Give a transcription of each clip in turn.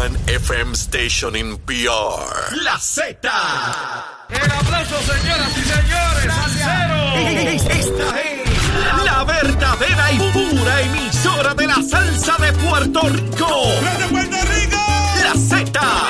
one FM station in PR. La Z. El aplauso, señoras y señores. Salsero. Esta es la verdadera y pura emisora de la salsa de Puerto Rico. de Puerto Rico! La Z.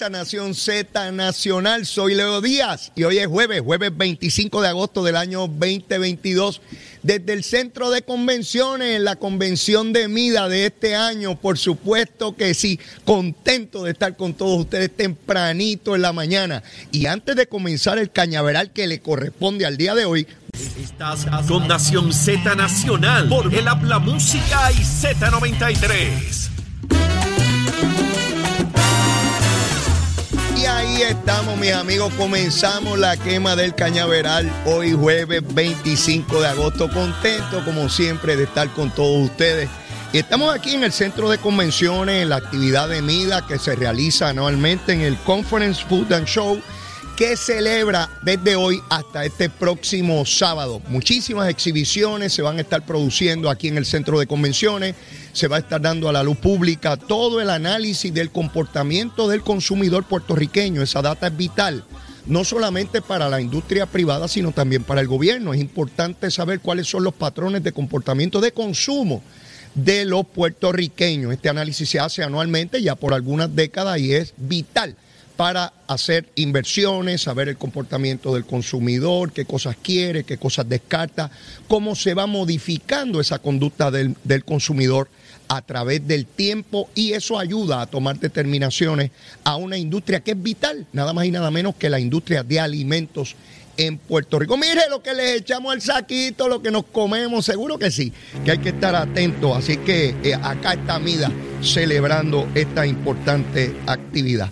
Nación Z Nacional, soy Leo Díaz y hoy es jueves, jueves 25 de agosto del año 2022. Desde el centro de convenciones, la convención de MIDA de este año, por supuesto que sí, contento de estar con todos ustedes tempranito en la mañana. Y antes de comenzar el cañaveral que le corresponde al día de hoy, Estás con Nación Z Nacional por el Habla Música y Z93. Estamos, mis amigos. Comenzamos la quema del cañaveral hoy, jueves 25 de agosto. Contento, como siempre, de estar con todos ustedes. Y estamos aquí en el centro de convenciones, en la actividad de MIDA que se realiza anualmente en el Conference Food and Show, que celebra desde hoy hasta este próximo sábado. Muchísimas exhibiciones se van a estar produciendo aquí en el centro de convenciones. Se va a estar dando a la luz pública todo el análisis del comportamiento del consumidor puertorriqueño. Esa data es vital no solamente para la industria privada, sino también para el gobierno. Es importante saber cuáles son los patrones de comportamiento de consumo de los puertorriqueños. Este análisis se hace anualmente ya por algunas décadas y es vital para hacer inversiones, saber el comportamiento del consumidor, qué cosas quiere, qué cosas descarta, cómo se va modificando esa conducta del, del consumidor a través del tiempo y eso ayuda a tomar determinaciones a una industria que es vital, nada más y nada menos que la industria de alimentos en Puerto Rico. Mire lo que les echamos al saquito, lo que nos comemos, seguro que sí, que hay que estar atentos. Así que eh, acá está Mida celebrando esta importante actividad.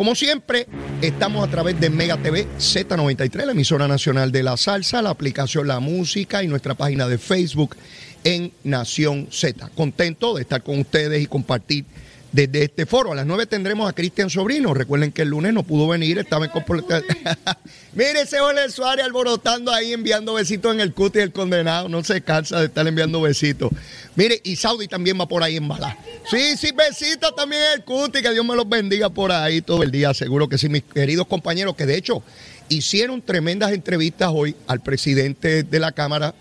Como siempre, estamos a través de Mega TV Z93, la emisora nacional de la salsa, la aplicación La Música y nuestra página de Facebook en Nación Z. Contento de estar con ustedes y compartir desde este foro. A las 9 tendremos a Cristian Sobrino. Recuerden que el lunes no pudo venir, estaba en. Mire ese Jorge Suárez alborotando ahí, enviando besitos en el cuti del condenado. No se cansa de estar enviando besitos. Mire, y Saudi también va por ahí en bala. Sí, sí, besitos también en el cuti. Que Dios me los bendiga por ahí todo el día. Seguro que sí, mis queridos compañeros, que de hecho hicieron tremendas entrevistas hoy al presidente de la Cámara,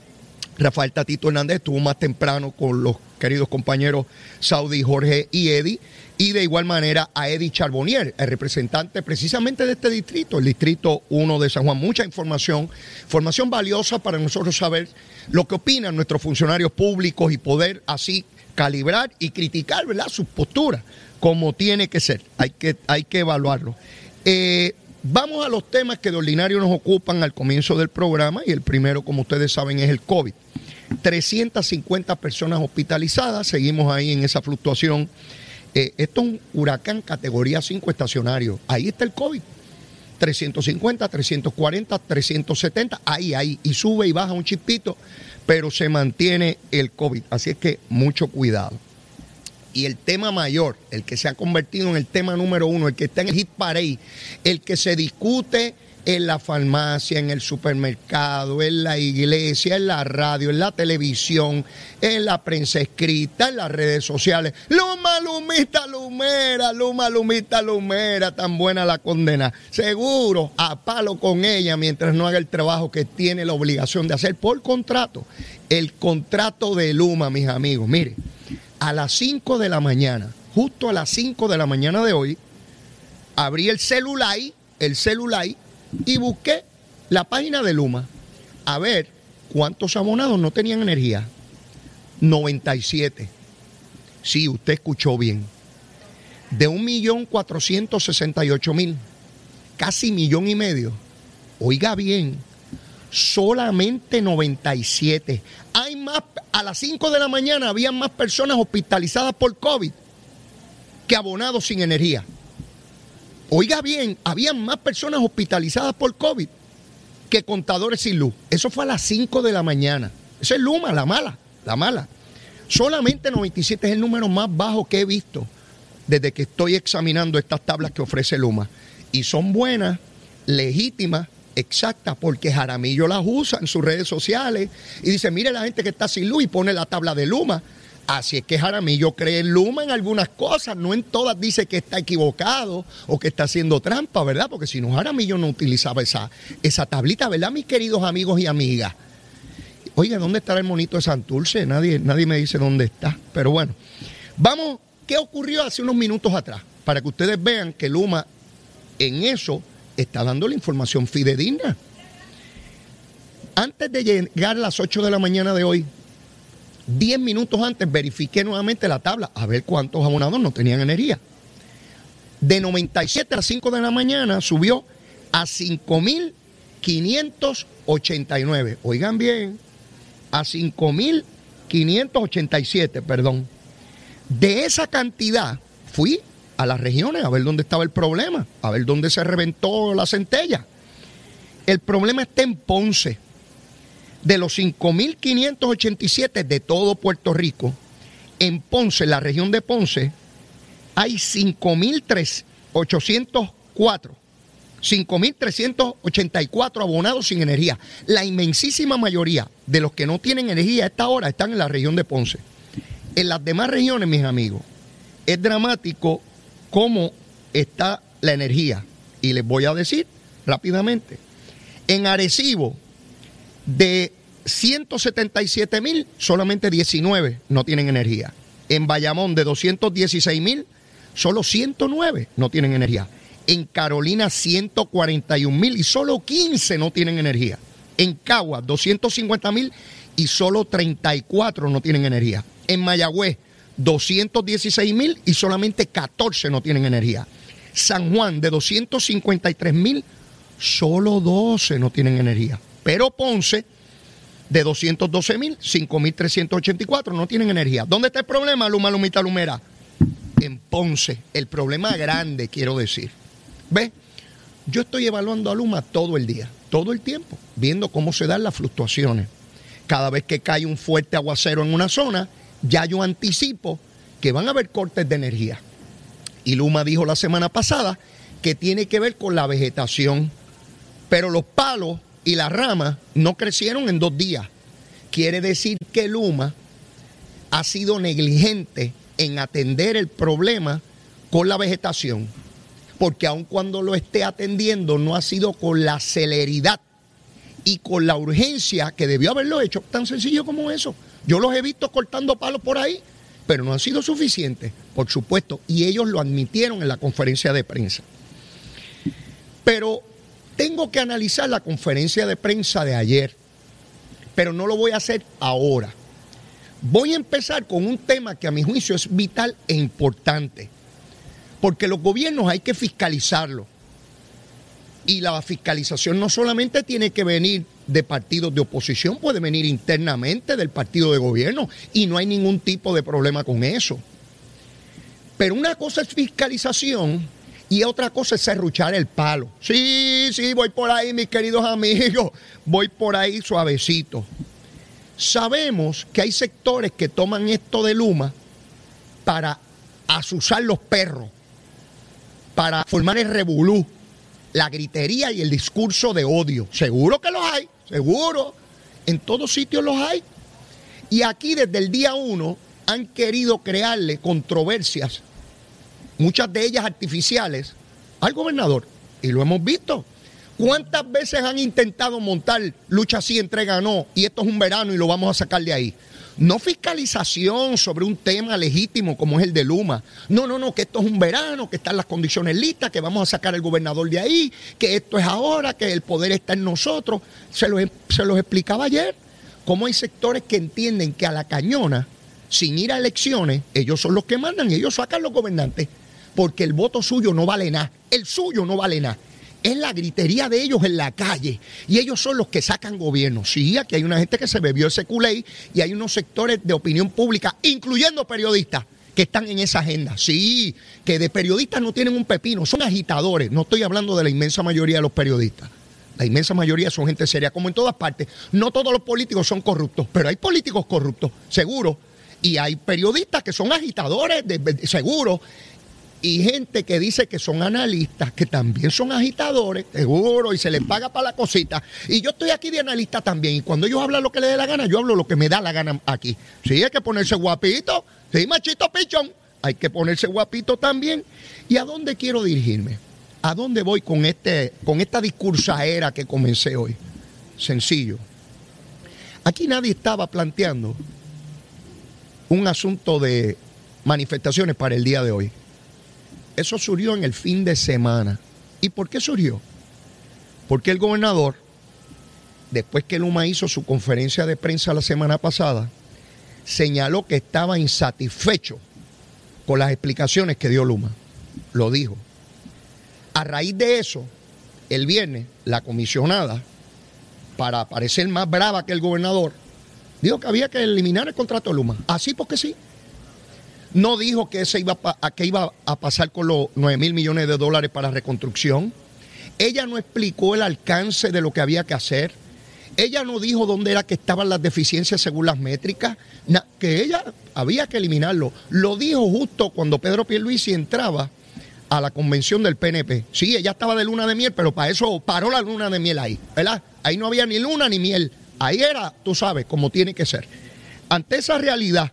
Rafael Tatito Hernández estuvo más temprano con los queridos compañeros Saudi, Jorge y Eddie, y de igual manera a Eddie Charbonnier, el representante precisamente de este distrito, el distrito 1 de San Juan. Mucha información, información valiosa para nosotros saber lo que opinan nuestros funcionarios públicos y poder así calibrar y criticar ¿verdad? sus posturas, como tiene que ser. Hay que, hay que evaluarlo. Eh, Vamos a los temas que de ordinario nos ocupan al comienzo del programa y el primero, como ustedes saben, es el COVID. 350 personas hospitalizadas, seguimos ahí en esa fluctuación. Eh, esto es un huracán categoría 5 estacionario. Ahí está el COVID. 350, 340, 370, ahí, ahí, y sube y baja un chispito, pero se mantiene el COVID. Así es que mucho cuidado. Y el tema mayor, el que se ha convertido en el tema número uno, el que está en el hit parade, el que se discute en la farmacia, en el supermercado, en la iglesia, en la radio, en la televisión, en la prensa escrita, en las redes sociales. Luma, lumita, lumera, luma, lumita, lumera, tan buena la condena. Seguro, a palo con ella mientras no haga el trabajo que tiene la obligación de hacer por contrato. El contrato de Luma, mis amigos. Mire, a las 5 de la mañana, justo a las 5 de la mañana de hoy, abrí el celular, el celular, y busqué la página de Luma a ver cuántos abonados no tenían energía. 97. Sí, usted escuchó bien. De 1.468.000, casi millón y medio. Oiga bien, solamente 97. Hay más, a las 5 de la mañana había más personas hospitalizadas por COVID que abonados sin energía. Oiga bien, habían más personas hospitalizadas por COVID que contadores sin luz. Eso fue a las 5 de la mañana. Esa es Luma, la mala, la mala. Solamente 97 es el número más bajo que he visto desde que estoy examinando estas tablas que ofrece Luma. Y son buenas, legítimas, exactas, porque Jaramillo las usa en sus redes sociales y dice, mire la gente que está sin luz y pone la tabla de Luma. Así es que Jaramillo cree en Luma en algunas cosas, no en todas dice que está equivocado o que está haciendo trampa, ¿verdad? Porque si no, Jaramillo no utilizaba esa, esa tablita, ¿verdad, mis queridos amigos y amigas? Oye, ¿dónde estará el monito de Santurce? Nadie, nadie me dice dónde está. Pero bueno, vamos, ¿qué ocurrió hace unos minutos atrás? Para que ustedes vean que Luma en eso está dando la información fidedigna. Antes de llegar a las 8 de la mañana de hoy, 10 minutos antes verifiqué nuevamente la tabla a ver cuántos abonados no tenían energía. De 97 a las 5 de la mañana subió a 5.589. Oigan bien, a 5.587, perdón. De esa cantidad fui a las regiones a ver dónde estaba el problema, a ver dónde se reventó la centella. El problema está en Ponce. De los 5.587 de todo Puerto Rico, en Ponce, la región de Ponce, hay 5.804. 5.384 abonados sin energía. La inmensísima mayoría de los que no tienen energía a esta hora están en la región de Ponce. En las demás regiones, mis amigos, es dramático cómo está la energía. Y les voy a decir rápidamente. En Arecibo, de 177 mil, solamente 19 no tienen energía. En Bayamón, de 216 mil, solo 109 no tienen energía. En Carolina, 141 mil y solo 15 no tienen energía. En Cagua, 250 mil y solo 34 no tienen energía. En Mayagüez, 216 mil y solamente 14 no tienen energía. San Juan, de 253 mil, solo 12 no tienen energía. Pero Ponce, de 212 mil, 5.384 no tienen energía. ¿Dónde está el problema, Luma, Lumita, Lumera? En Ponce. El problema grande, quiero decir. ¿Ve? Yo estoy evaluando a Luma todo el día, todo el tiempo, viendo cómo se dan las fluctuaciones. Cada vez que cae un fuerte aguacero en una zona, ya yo anticipo que van a haber cortes de energía. Y Luma dijo la semana pasada que tiene que ver con la vegetación, pero los palos y las ramas no crecieron en dos días. Quiere decir que Luma ha sido negligente en atender el problema con la vegetación, porque aun cuando lo esté atendiendo no ha sido con la celeridad y con la urgencia que debió haberlo hecho, tan sencillo como eso. Yo los he visto cortando palos por ahí, pero no han sido suficientes, por supuesto, y ellos lo admitieron en la conferencia de prensa. Pero tengo que analizar la conferencia de prensa de ayer, pero no lo voy a hacer ahora. Voy a empezar con un tema que a mi juicio es vital e importante, porque los gobiernos hay que fiscalizarlos. Y la fiscalización no solamente tiene que venir de partidos de oposición, puede venir internamente del partido de gobierno y no hay ningún tipo de problema con eso. Pero una cosa es fiscalización y otra cosa es serruchar el palo. Sí, sí, voy por ahí, mis queridos amigos, voy por ahí suavecito. Sabemos que hay sectores que toman esto de Luma para asusar los perros, para formar el revolú, la gritería y el discurso de odio. Seguro que los hay, seguro. En todos sitios los hay. Y aquí desde el día uno han querido crearle controversias, muchas de ellas artificiales, al gobernador. Y lo hemos visto. ¿Cuántas veces han intentado montar lucha sí, entrega no? Y esto es un verano y lo vamos a sacar de ahí. No fiscalización sobre un tema legítimo como es el de Luma. No, no, no, que esto es un verano, que están las condiciones listas, que vamos a sacar al gobernador de ahí, que esto es ahora, que el poder está en nosotros. Se los, se los explicaba ayer. Cómo hay sectores que entienden que a la cañona, sin ir a elecciones, ellos son los que mandan y ellos sacan los gobernantes. Porque el voto suyo no vale nada. El suyo no vale nada es la gritería de ellos en la calle. Y ellos son los que sacan gobierno. Sí, aquí hay una gente que se bebió ese culé y hay unos sectores de opinión pública, incluyendo periodistas, que están en esa agenda. Sí, que de periodistas no tienen un pepino, son agitadores. No estoy hablando de la inmensa mayoría de los periodistas. La inmensa mayoría son gente seria, como en todas partes. No todos los políticos son corruptos, pero hay políticos corruptos, seguro. Y hay periodistas que son agitadores, seguro y gente que dice que son analistas, que también son agitadores, seguro, y se les paga para la cosita. Y yo estoy aquí de analista también, y cuando ellos hablan lo que les dé la gana, yo hablo lo que me da la gana aquí. Sí, hay que ponerse guapito, sí, machito pichón, hay que ponerse guapito también. ¿Y a dónde quiero dirigirme? ¿A dónde voy con, este, con esta discursaera que comencé hoy? Sencillo. Aquí nadie estaba planteando un asunto de manifestaciones para el día de hoy. Eso surgió en el fin de semana. ¿Y por qué surgió? Porque el gobernador, después que Luma hizo su conferencia de prensa la semana pasada, señaló que estaba insatisfecho con las explicaciones que dio Luma. Lo dijo. A raíz de eso, el viernes, la comisionada, para parecer más brava que el gobernador, dijo que había que eliminar el contrato de Luma. Así porque sí. No dijo que, ese iba a, iba a pasar con los 9 mil millones de dólares para reconstrucción. Ella no explicó el alcance de lo que había que hacer. Ella no dijo dónde era que estaban las deficiencias según las métricas, que ella había que eliminarlo. Lo dijo justo cuando Pedro Pierluisi entraba a la convención del PNP. Sí, ella estaba de luna de miel, pero para eso paró la luna de miel ahí, ¿verdad? Ahí no había ni luna ni miel. Ahí era, tú sabes, como tiene que ser. Ante esa realidad,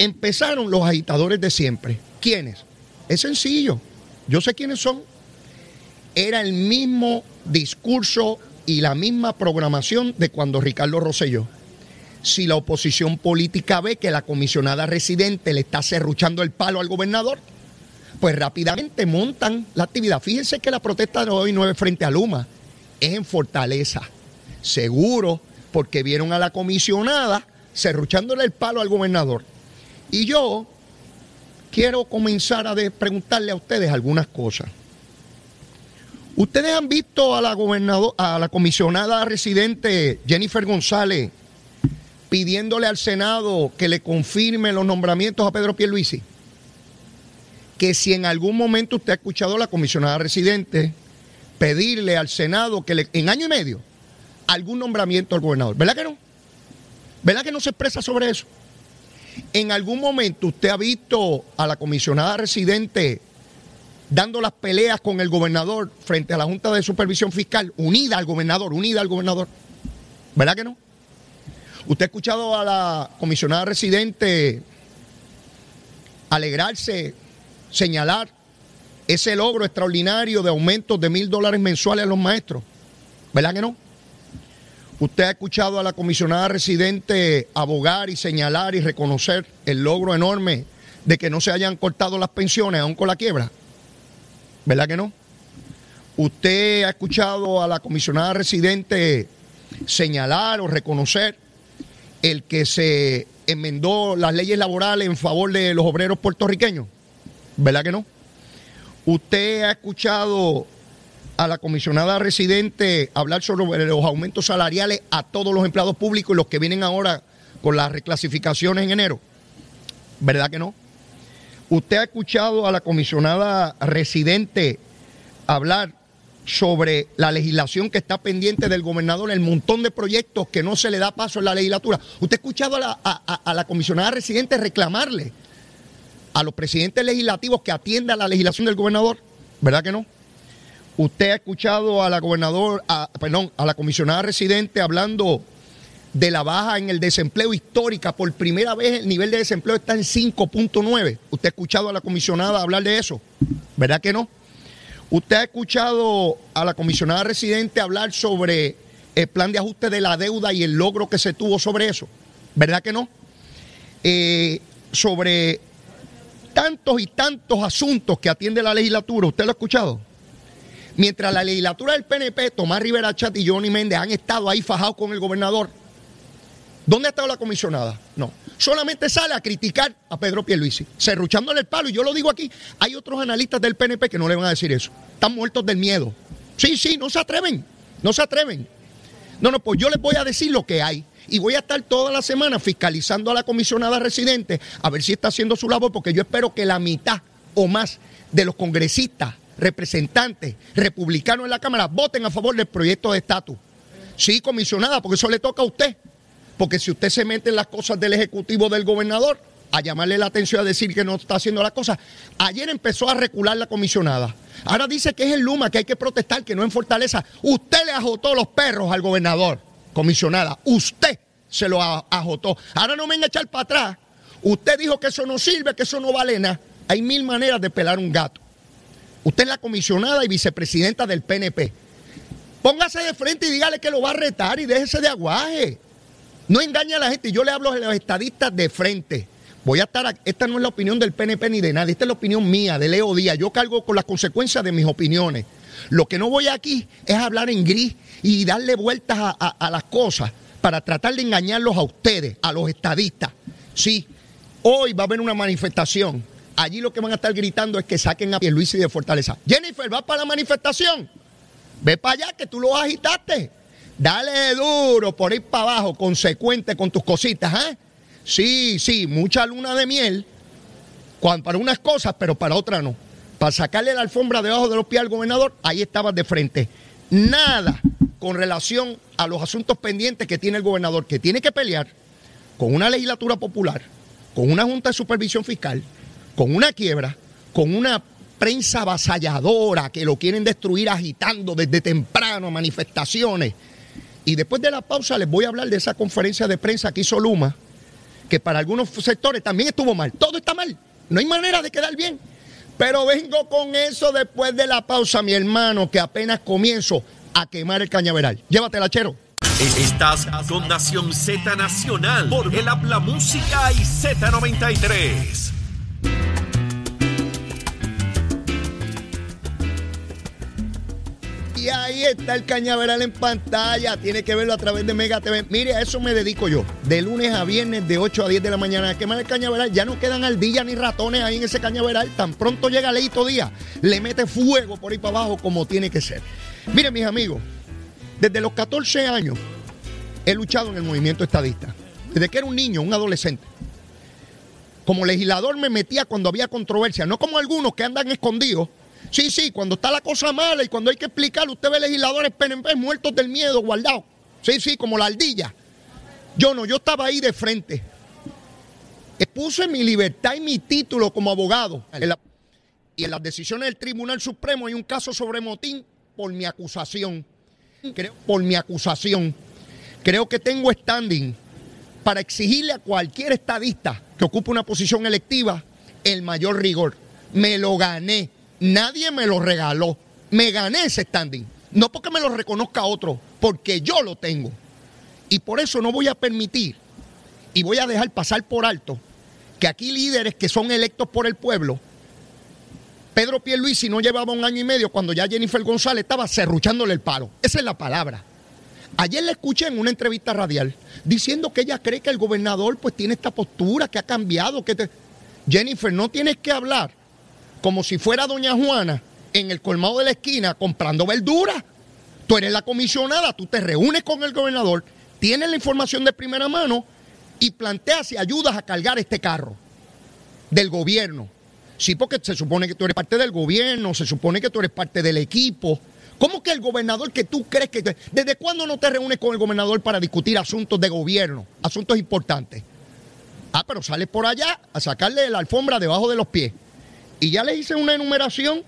empezaron los agitadores de siempre. ¿Quiénes? Es sencillo. Yo sé quiénes son. Era el mismo discurso y la misma programación de cuando Ricardo Rosselló. Si la oposición política ve que la comisionada residente le está cerruchando el palo al gobernador, pues rápidamente montan la actividad. Fíjense que la protesta de hoy no frente a Luma, es en Fortaleza. Seguro, porque vieron a la comisionada cerruchándole el palo al gobernador. Y yo quiero comenzar a preguntarle a ustedes algunas cosas. Ustedes han visto a la a la comisionada residente Jennifer González pidiéndole al Senado que le confirme los nombramientos a Pedro Pierluisi. Que si en algún momento usted ha escuchado a la comisionada residente pedirle al Senado que le, en año y medio algún nombramiento al gobernador. ¿Verdad que no? ¿Verdad que no se expresa sobre eso? ¿En algún momento usted ha visto a la comisionada residente dando las peleas con el gobernador frente a la Junta de Supervisión Fiscal, unida al gobernador, unida al gobernador? ¿Verdad que no? ¿Usted ha escuchado a la comisionada residente alegrarse, señalar ese logro extraordinario de aumentos de mil dólares mensuales a los maestros? ¿Verdad que no? Usted ha escuchado a la comisionada residente abogar y señalar y reconocer el logro enorme de que no se hayan cortado las pensiones aún con la quiebra. ¿Verdad que no? Usted ha escuchado a la comisionada residente señalar o reconocer el que se enmendó las leyes laborales en favor de los obreros puertorriqueños. ¿Verdad que no? Usted ha escuchado a la comisionada residente hablar sobre los aumentos salariales a todos los empleados públicos y los que vienen ahora con las reclasificaciones en enero? ¿Verdad que no? ¿Usted ha escuchado a la comisionada residente hablar sobre la legislación que está pendiente del gobernador, el montón de proyectos que no se le da paso en la legislatura? ¿Usted ha escuchado a la, comisionada residente reclamarle a los presidentes legislativos que atiendan la legislación del gobernador? ¿Verdad que no? Usted ha escuchado a la gobernador, perdón, a la comisionada residente hablando de la baja en el desempleo histórica. Por primera vez el nivel de desempleo está en 5.9. ¿Usted ha escuchado a la comisionada hablar de eso? ¿Verdad que no? ¿Usted ha escuchado a la comisionada residente hablar sobre el plan de ajuste de la deuda y el logro que se tuvo sobre eso? ¿Verdad que no? Eh, sobre tantos y tantos asuntos que atiende la legislatura, ¿usted lo ha escuchado? Mientras la legislatura del PNP, Tomás Rivera Chat y Johnny Méndez han estado ahí fajados con el gobernador, ¿dónde ha estado la comisionada? No. Solamente sale a criticar a Pedro Pierluisi, cerruchándole el palo. Y yo lo digo aquí, hay otros analistas del PNP que no le van a decir eso. Están muertos del miedo. Sí, sí, no se atreven. No se atreven. No, no, pues yo les voy a decir lo que hay. y voy a estar toda la semana fiscalizando a la comisionada residente a ver si está haciendo su labor, porque yo espero que la mitad o más de los congresistas, representantes, republicanos en la Cámara voten a favor del proyecto de estatus. Sí, comisionada, porque eso le toca a usted. Porque si usted se mete en las cosas del Ejecutivo del gobernador, a llamarle la atención a decir que no está haciendo las cosas. Ayer empezó a recular la comisionada. Ahora dice que es el Luma, que hay que protestar, que no en Fortaleza. Usted le ajotó los perros al gobernador, comisionada. Usted se lo ajotó. Ahora no venga a echar para atrás. Usted dijo que eso no sirve, que eso no vale. Hay mil maneras de pelar un gato. Usted es la comisionada y vicepresidenta del PNP. Póngase de frente y dígale que lo va a retar y déjese de aguaje. No engañe a la gente. Yo le hablo a los estadistas de frente. Voy a estar, esta no es la opinión del PNP ni de nadie, esta es la opinión mía, de Leo Díaz. Yo cargo con las consecuencias de mis opiniones. Lo que no voy aquí es hablar en gris y darle vueltas a, las cosas para tratar de engañarlos a ustedes, a los estadistas. Sí, hoy va a haber una manifestación. Allí lo que van a estar gritando es que saquen a Luis y de Fortaleza. Jennifer, ¿va para la manifestación? Ve para allá que tú lo agitaste. Dale duro por ir para abajo, consecuente con tus cositas, ¿eh? Sí, sí, mucha luna de miel para unas cosas, pero para otras no. Para sacarle la alfombra debajo de los pies al gobernador, ahí estabas de frente. Nada con relación a los asuntos pendientes que tiene el gobernador, que tiene que pelear con una legislatura popular, con una junta de supervisión fiscal, con una quiebra, con una prensa avasalladora que lo quieren destruir agitando desde temprano, manifestaciones. Y después de la pausa les voy a hablar de esa conferencia de prensa que hizo Luma que para algunos sectores también estuvo mal. Todo está mal. No hay manera de quedar bien. Pero vengo con eso después de la pausa, mi hermano, que apenas comienzo a quemar el cañaveral. Llévatela, chero. Estás con Nación Z Nacional por el Habla Música y Z93. Y ahí está el cañaveral en pantalla. Tiene que verlo a través de Mega TV. Mire, a eso me dedico yo. De lunes a viernes, de 8 a 10 de la mañana, quemar el cañaveral. Ya no quedan ardillas ni ratones ahí en ese cañaveral. Tan pronto llega Leito Día, le mete fuego por ahí para abajo como tiene que ser. Mire, mis amigos, desde los 14 años he luchado en el movimiento estadista. Desde que era un niño, un adolescente. Como legislador me metía cuando había controversia, no como algunos que andan escondidos Sí, sí, cuando está la cosa mala y cuando hay que explicar, usted ve legisladores PNP muertos del miedo, guardados. Sí, sí, como la ardilla. Yo no, yo estaba ahí de frente. Expuse mi libertad y mi título como abogado. y en las decisiones del Tribunal Supremo hay un caso sobre motín por mi acusación. Por mi acusación. Creo que tengo standing para exigirle a cualquier estadista que ocupe una posición electiva el mayor rigor. Me lo gané Nadie me lo regaló. Me gané ese standing. No porque me lo reconozca otro, porque yo lo tengo. Y por eso no voy a permitir y voy a dejar pasar por alto que aquí líderes que son electos por el pueblo, Pedro Pierluisi no llevaba un año y medio cuando ya Jennifer González estaba cerruchándole el palo. Esa es la palabra. Ayer le escuché en una entrevista radial diciendo que ella cree que el gobernador pues tiene esta postura, que ha cambiado, que Jennifer, no tienes que hablar como si fuera doña Juana en el colmado de la esquina comprando verduras. Tú eres la comisionada, tú te reúnes con el gobernador, tienes la información de primera mano y planteas y ayudas a cargar este carro del gobierno. Sí, porque se supone que tú eres parte del gobierno, se supone que tú eres parte del equipo. ¿Cómo que el gobernador que tú crees que... ¿Desde cuándo no te reúnes con el gobernador para discutir asuntos de gobierno, asuntos importantes? Ah, pero sales por allá a sacarle la alfombra debajo de los pies. Y ya le hice una enumeración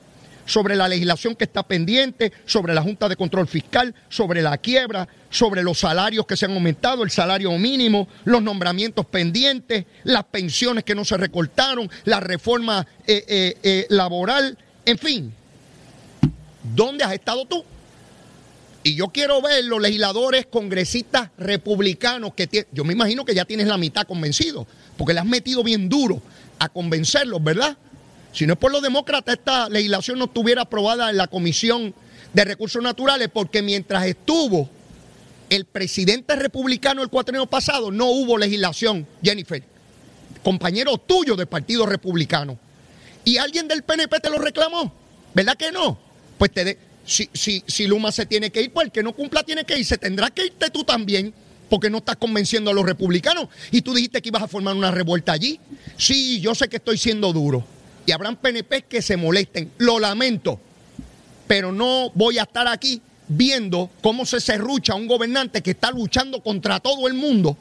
sobre la legislación que está pendiente, sobre la Junta de Control Fiscal, sobre la quiebra, sobre los salarios que se han aumentado, el salario mínimo, los nombramientos pendientes, las pensiones que no se recortaron, la reforma eh, eh, eh, laboral, en fin. ¿Dónde has estado tú? Y yo quiero ver los legisladores congresistas republicanos que yo me imagino que ya tienes la mitad convencido, porque le has metido bien duro a convencerlos, ¿verdad? Si no es por los demócratas, esta legislación no estuviera aprobada en la Comisión de Recursos Naturales, porque mientras estuvo el presidente republicano el cuatrienio pasado, no hubo legislación, Jennifer. Compañero tuyo del Partido Republicano. Y alguien del PNP te lo reclamó. ¿Verdad que no? Pues te si, si, si Luma se tiene que ir, pues el que no cumpla tiene que ir. Se tendrá que irte tú también porque no estás convenciendo a los republicanos. Y tú dijiste que ibas a formar una revuelta allí. Sí, yo sé que estoy siendo duro. Y habrán PNP que se molesten. Lo lamento. Pero no voy a estar aquí viendo cómo se serrucha un gobernante que está luchando contra todo el mundo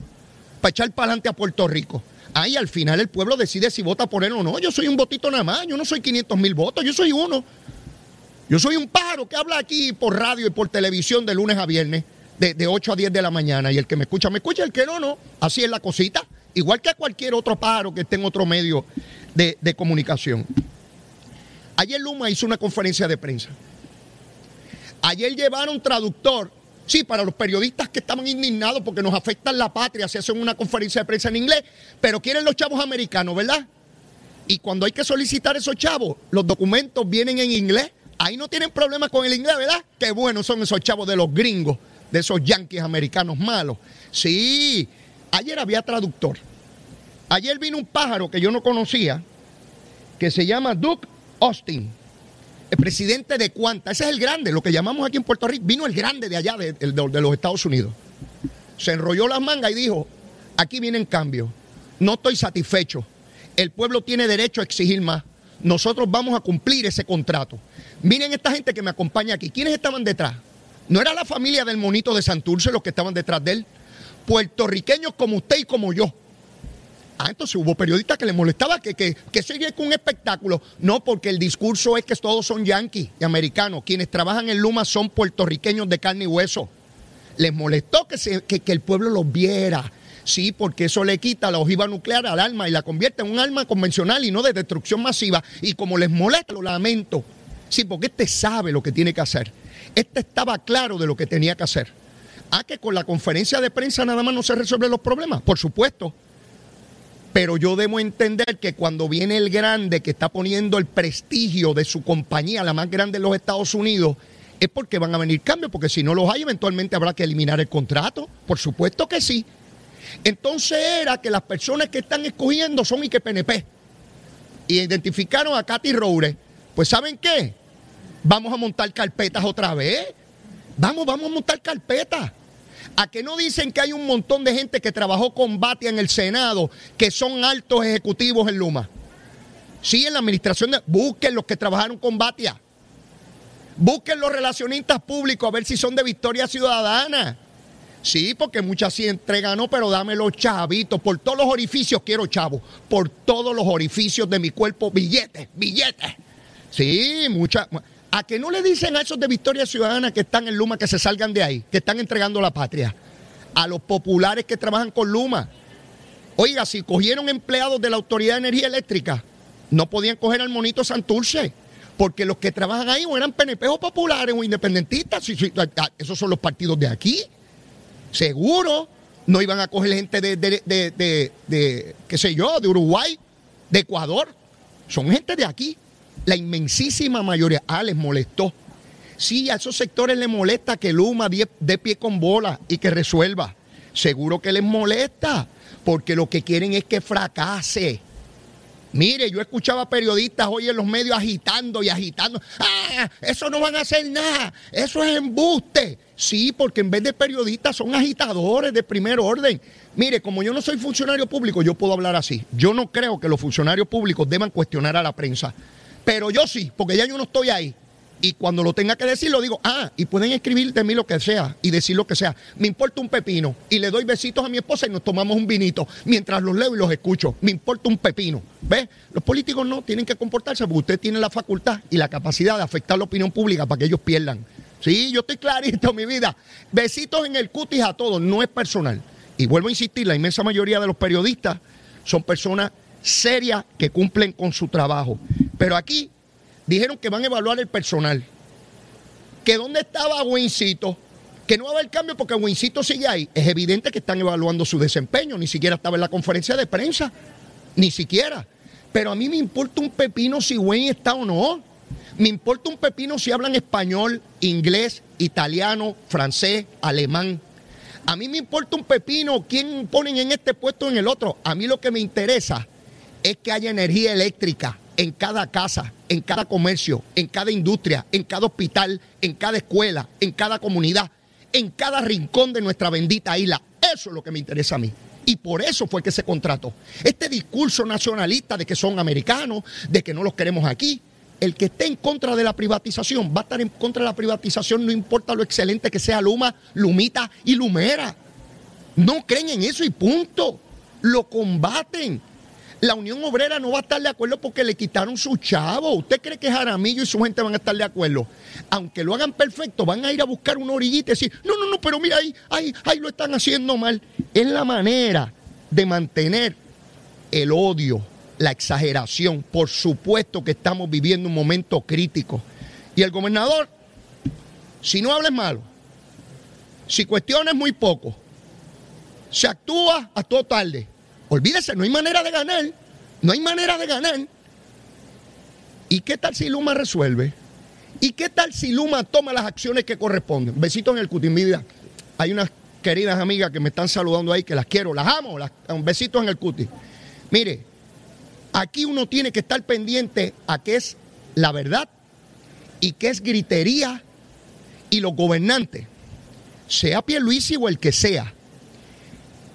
para echar para adelante a Puerto Rico. Ahí al final el pueblo decide si vota por él o no. Yo soy un votito nada más, yo no soy 500 mil votos, yo soy uno. Yo soy un pájaro que habla aquí por radio y por televisión de lunes a viernes, de, 8 a 10 de la mañana. Y el que me escucha, me escucha, el que no, no. Así es la cosita. Igual que cualquier otro pájaro que esté en otro medio de, de comunicación. Ayer Luma hizo una conferencia de prensa. Ayer llevaron traductor Sí, para los periodistas que estaban indignados porque nos afectan la patria, se hacen una conferencia de prensa en inglés, pero quieren los chavos americanos, ¿verdad? Y cuando hay que solicitar esos chavos, los documentos vienen en inglés. Ahí no tienen problemas con el inglés, ¿verdad? Qué buenos son esos chavos de los gringos, de esos yanquis americanos malos. Sí, ayer había traductor. Ayer vino un pájaro que yo no conocía, que se llama Duke Austin el presidente de Cuanta, ese es el grande, lo que llamamos aquí en Puerto Rico, vino el grande de allá, de, los Estados Unidos. Se enrolló las mangas y dijo, aquí vienen cambios, no estoy satisfecho, el pueblo tiene derecho a exigir más, nosotros vamos a cumplir ese contrato. Miren esta gente que me acompaña aquí, ¿quiénes estaban detrás? ¿No era la familia del monito de Santurce los que estaban detrás de él? Puertorriqueños como usted y como yo, Ah, entonces hubo periodistas que les molestaba que, que, que con un espectáculo. No, porque el discurso es que todos son yanquis y americanos. Quienes trabajan en Luma son puertorriqueños de carne y hueso. Les molestó que, se, que, el pueblo los viera. Sí, porque eso le quita la ojiva nuclear al alma y la convierte en un arma convencional y no de destrucción masiva. Y como les molesta, lo lamento. Sí, porque este sabe lo que tiene que hacer. Este estaba claro de lo que tenía que hacer. Ah, que con la conferencia de prensa nada más no se resuelven los problemas. Por supuesto. Pero yo debo entender que cuando viene el grande que está poniendo el prestigio de su compañía, la más grande de los Estados Unidos, es porque van a venir cambios, porque si no los hay, eventualmente habrá que eliminar el contrato. Por supuesto que sí. Entonces era que las personas que están escogiendo son Ike PNP. Y identificaron a Katy Roure. Pues ¿saben qué? Vamos a montar carpetas otra vez. Vamos, vamos a montar carpetas. ¿A que no dicen que hay un montón de gente que trabajó con Batia en el Senado, que son altos ejecutivos en Luma? Sí, en la administración de... Busquen los que trabajaron con Batia. Busquen los relacionistas públicos a ver si son de Victoria Ciudadana. Sí, porque muchas sí entregan, no, pero dame los chavitos. Por todos los orificios quiero chavos. Por todos los orificios de mi cuerpo, billetes, billetes. Sí, muchas. ¿A que no le dicen a esos de Victoria Ciudadana que están en Luma que se salgan de ahí, que están entregando la patria? A los populares que trabajan con Luma. Oiga, si cogieron empleados de la Autoridad de Energía Eléctrica, no podían coger al monito Santurce, porque los que trabajan ahí o eran PNP populares o independentistas, esos son los partidos de aquí. Seguro no iban a coger gente de, de, de, de qué sé yo, de Uruguay, de Ecuador. Son gente de aquí. La inmensísima mayoría, ah, les molestó. Sí, a esos sectores les molesta que Luma dé pie con bola y que resuelva. Seguro que les molesta, porque lo que quieren es que fracase. Mire, yo escuchaba periodistas hoy en los medios agitando y agitando. Ah, eso no van a hacer nada. Eso es embuste. Sí, porque en vez de periodistas son agitadores de primer orden. Mire, como yo no soy funcionario público, yo puedo hablar así. Yo no creo que los funcionarios públicos deban cuestionar a la prensa. Pero yo sí, porque ya yo no estoy ahí. Y cuando lo tenga que decir, lo digo, ah, y pueden escribir de mí lo que sea y decir lo que sea. Me importa un pepino. Y le doy besitos a mi esposa y nos tomamos un vinito mientras los leo y los escucho. Me importa un pepino. ¿Ves? Los políticos no tienen que comportarse porque usted tiene la facultad y la capacidad de afectar la opinión pública para que ellos pierdan. Sí, yo estoy clarito, mi vida. Besitos en el cutis a todos, no es personal. Y vuelvo a insistir, la inmensa mayoría de los periodistas son personas serias que cumplen con su trabajo. Pero aquí dijeron que van a evaluar el personal. Que dónde estaba Wincito, que no va a haber cambio porque Wincito sigue ahí. Es evidente que están evaluando su desempeño, ni siquiera estaba en la conferencia de prensa, ni siquiera. Pero a mí me importa un pepino si Wayne está o no. Me importa un pepino si hablan español, inglés, italiano, francés, alemán. A mí me importa un pepino quién ponen en este puesto o en el otro. A mí lo que me interesa es que haya energía eléctrica en cada casa, en cada comercio, en cada industria, en cada hospital, en cada escuela, en cada comunidad, en cada rincón de nuestra bendita isla. Eso es lo que me interesa a mí. Y por eso fue que se contrató. Este discurso nacionalista de que son americanos, de que no los queremos aquí, el que esté en contra de la privatización va a estar en contra de la privatización, no importa lo excelente que sea Luma, Lumita y Lumera. No creen en eso y punto. Lo combaten. La Unión Obrera no va a estar de acuerdo porque le quitaron su chavo. ¿Usted cree que Jaramillo y su gente van a estar de acuerdo? Aunque lo hagan perfecto, van a ir a buscar una orillita y decir, no, no, no, pero mira ahí, ahí, ahí lo están haciendo mal. Es la manera de mantener el odio, la exageración. Por supuesto que estamos viviendo un momento crítico. Y el gobernador, si no hables malo, si cuestiones muy poco, se actúa a todo tarde Olvídese, no hay manera de ganar. No hay manera de ganar. ¿Y qué tal si Luma resuelve? ¿Y qué tal si Luma toma las acciones que corresponden? Besitos en el cutín, Hay unas queridas amigas que me están saludando ahí, que las quiero, las amo, las, un besito en el cutis. Mire, aquí uno tiene que estar pendiente a qué es la verdad y qué es gritería y los gobernantes, sea Pierluisi o el que sea,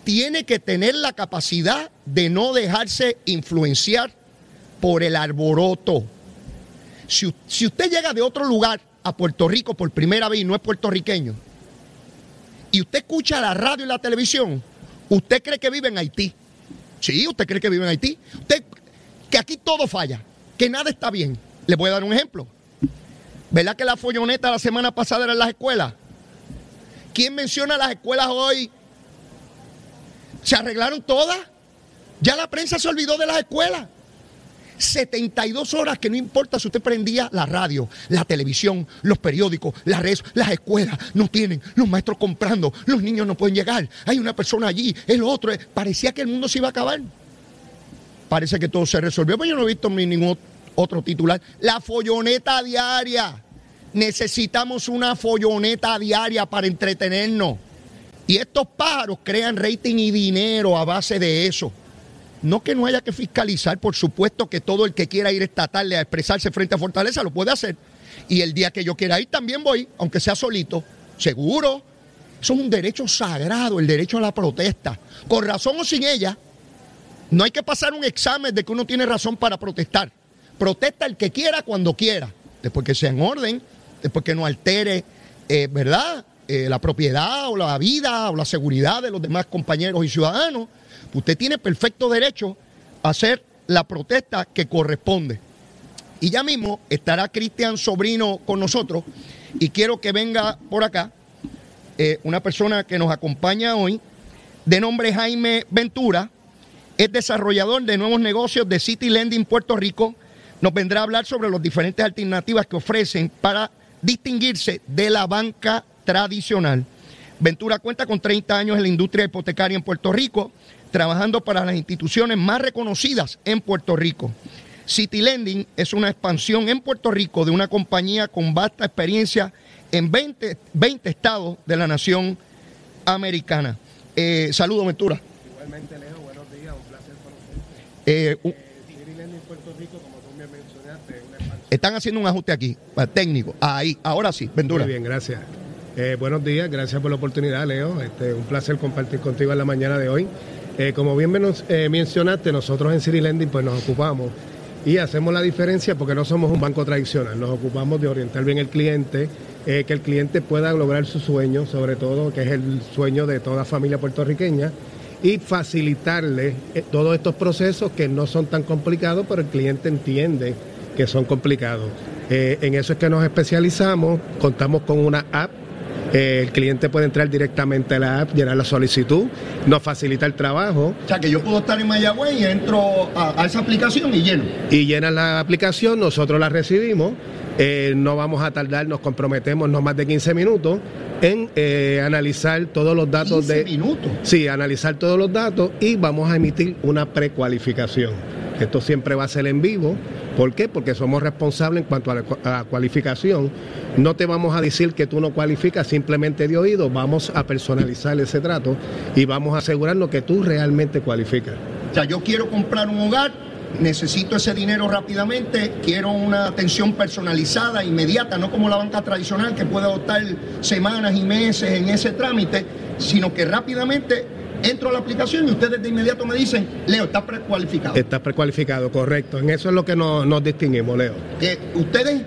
tiene que tener la capacidad de no dejarse influenciar por el arboroto. Si, usted llega de otro lugar a Puerto Rico por primera vez y no es puertorriqueño, y usted escucha la radio y la televisión, usted cree que vive en Haití. Sí, usted cree que vive en Haití. Usted, que aquí todo falla, que nada está bien. Le voy a dar un ejemplo. ¿Verdad que la folloneta la semana pasada era en las escuelas? ¿Quién menciona las escuelas hoy ¿Se arreglaron todas? Ya la prensa se olvidó de las escuelas. 72 horas que no importa si usted prendía la radio, la televisión, los periódicos, las redes, las escuelas no tienen, los maestros comprando, los niños no pueden llegar, hay una persona allí, el otro, parecía que el mundo se iba a acabar. Parece que todo se resolvió, pero yo no he visto ningún otro titular. La folloneta diaria. Necesitamos una folloneta diaria para entretenernos. Y estos pájaros crean rating y dinero a base de eso. No que no haya que fiscalizar, por supuesto que todo el que quiera ir esta tarde a expresarse frente a Fortaleza lo puede hacer. Y el día que yo quiera ir también voy, aunque sea solito, seguro. Eso es un derecho sagrado, el derecho a la protesta. Con razón o sin ella, no hay que pasar un examen de que uno tiene razón para protestar. Protesta el que quiera cuando quiera, después que sea en orden, después que no altere, eh, ¿verdad? Eh, la propiedad o la vida o la seguridad de los demás compañeros y ciudadanos, usted tiene perfecto derecho a hacer la protesta que corresponde. Y ya mismo estará Cristian Sobrino con nosotros y quiero que venga por acá eh, una persona que nos acompaña hoy, de nombre Jaime Ventura, es desarrollador de nuevos negocios de City Lending Puerto Rico. Nos vendrá a hablar sobre las diferentes alternativas que ofrecen para distinguirse de la banca tradicional. Ventura cuenta con 30 años en la industria hipotecaria en Puerto Rico, trabajando para las instituciones más reconocidas en Puerto Rico. City Lending es una expansión en Puerto Rico de una compañía con vasta experiencia en 20, 20 estados de la nación americana. Eh, saludos, Ventura. Igualmente, Leo, buenos días, un placer conocerte. Eh, City Lending Puerto Rico, como tú me mencionaste, una Están haciendo un ajuste aquí, técnico. Ahí, ahora sí, Ventura. Muy bien, gracias. Eh, buenos días, gracias por la oportunidad, Leo. Este, un placer compartir contigo en la mañana de hoy. Eh, como bien eh, mencionaste, nosotros en City Lending pues, nos ocupamos y hacemos la diferencia porque no somos un banco tradicional. Nos ocupamos de orientar bien el cliente, que el cliente pueda lograr su sueño, sobre todo, que es el sueño de toda familia puertorriqueña, y facilitarle todos estos procesos que no son tan complicados, pero el cliente entiende que son complicados. en eso es que nos especializamos, contamos con una app eh, el cliente puede entrar directamente a la app, llenar la solicitud, nos facilita el trabajo. O sea, que yo puedo estar en Mayagüez y entro a, esa aplicación y lleno. Y llena la aplicación, nosotros la recibimos, eh, no vamos a tardar, nos comprometemos no más de 15 minutos en eh, analizar todos los datos 15 de... minutos. Sí, analizar todos los datos y vamos a emitir una precualificación. Esto siempre va a ser en vivo. ¿Por qué? Porque somos responsables en cuanto a la, cualificación. No te vamos a decir que tú no cualificas simplemente de oído, vamos a personalizar ese trato y vamos a asegurarnos que tú realmente cualificas. O sea, yo quiero comprar un hogar, necesito ese dinero rápidamente, quiero una atención personalizada, inmediata, no como la banca tradicional que puede adoptar semanas y meses en ese trámite sino que rápidamente entro a la aplicación y ustedes de inmediato me dicen, Leo, está precualificado. Está precualificado, correcto. En eso es lo que nos, nos distinguimos, Leo. Que ustedes eh,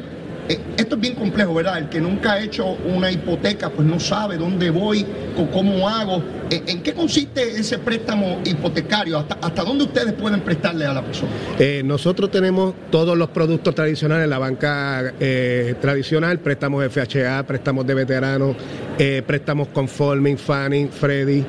esto es bien complejo, ¿verdad? El que nunca ha hecho una hipoteca, pues no sabe dónde voy, cómo hago. Eh, ¿En qué consiste ese préstamo hipotecario? ¿Hasta, dónde ustedes pueden prestarle a la persona? Eh, nosotros tenemos todos los productos tradicionales la banca tradicional, préstamos FHA, préstamos de veteranos, préstamos conforming, Fanning, Freddy,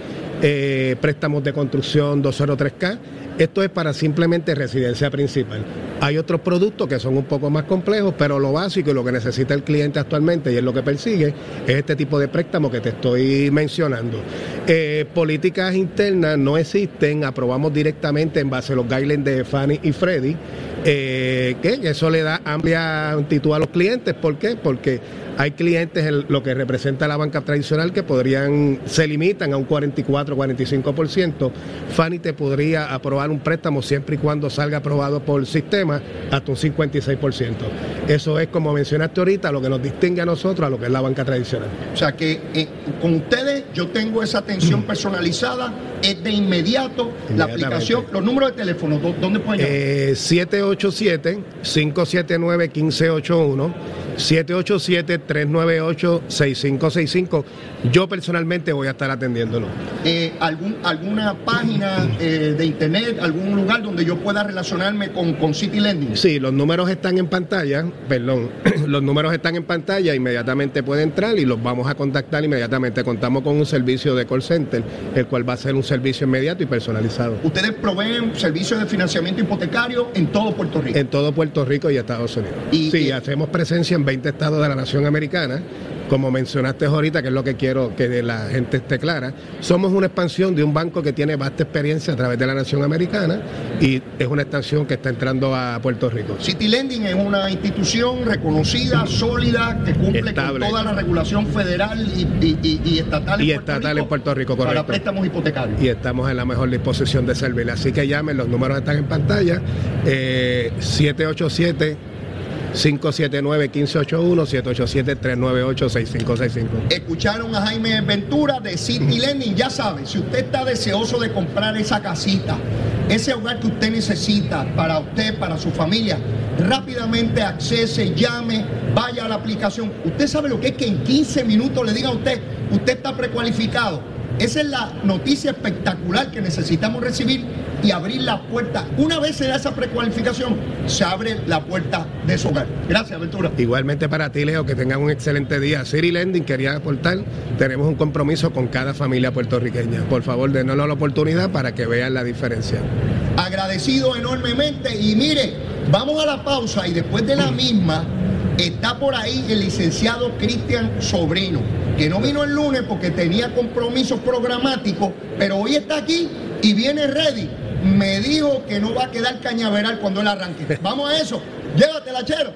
préstamos de construcción 203K esto es para simplemente residencia principal. Hay otros productos que son un poco más complejos, pero lo básico y lo que necesita el cliente actualmente y es lo que persigue es este tipo de préstamo que te estoy mencionando. Eh, políticas internas no existen, aprobamos directamente en base a los guidelines de Fanny y Freddy, eh, que eso le da amplia actitud a los clientes. ¿Por qué? Porque hay clientes en lo que representa la banca tradicional que podrían, se limitan a un 44-45%. Fanny te podría aprobar un préstamo siempre y cuando salga aprobado por el sistema hasta un 56%. Eso es, como mencionaste ahorita, lo que nos distingue a nosotros a lo que es la banca tradicional. O sea que eh, con ustedes yo tengo esa atención personalizada, es de inmediato la aplicación, los números de teléfono, ¿dónde pueden llamar? Eh, 787-579-1581. 787-398-6565. Yo personalmente voy a estar atendiéndolo. Eh, ¿algún, ¿Alguna página eh, de internet, algún lugar donde yo pueda relacionarme con, con City Lending? Sí, los números están en pantalla, perdón, los números están en pantalla, inmediatamente puede entrar y los vamos a contactar inmediatamente. Contamos con un servicio de call center, el cual va a ser un servicio inmediato y personalizado. ¿Ustedes proveen servicios de financiamiento hipotecario en todo Puerto Rico? En todo Puerto Rico y Estados Unidos. Y, sí, hacemos presencia en 20 estados de la nación americana. Como mencionaste ahorita, que es lo que quiero que la gente esté clara, somos una expansión de un banco que tiene vasta experiencia a través de la nación americana y es una expansión que está entrando a Puerto Rico. City Lending es una institución reconocida, sólida, que cumple con toda la regulación federal y, estatal, en, y Puerto estatal Rico en Puerto Rico. Correcto. Para préstamos hipotecarios. Y estamos en la mejor disposición de servir. Así que llamen, los números están en pantalla. Eh, 787 579-1581-787-398-6565. Escucharon a Jaime Ventura de City Lending. Ya saben, si usted está deseoso de comprar esa casita, ese hogar que usted necesita para usted, para su familia, rápidamente accese, llame, vaya a la aplicación. Usted sabe lo que es que en 15 minutos le diga a usted, usted está precualificado. Esa es la noticia espectacular que necesitamos recibir y abrir la puerta. Una vez se da esa precualificación, se abre la puerta de su hogar. Gracias, Ventura. Igualmente para ti, Leo, que tengan un excelente día. Siri Lending quería aportar, tenemos un compromiso con cada familia puertorriqueña. Por favor, denos la oportunidad para que vean la diferencia. Agradecido enormemente y mire, vamos a la pausa y después de la misma está por ahí el licenciado Cristian Sobrino, que no vino el lunes porque tenía compromisos programáticos, pero hoy está aquí y viene ready me dijo que no va a quedar cañaveral cuando él arranque. Vamos a eso. Llévatela, chero.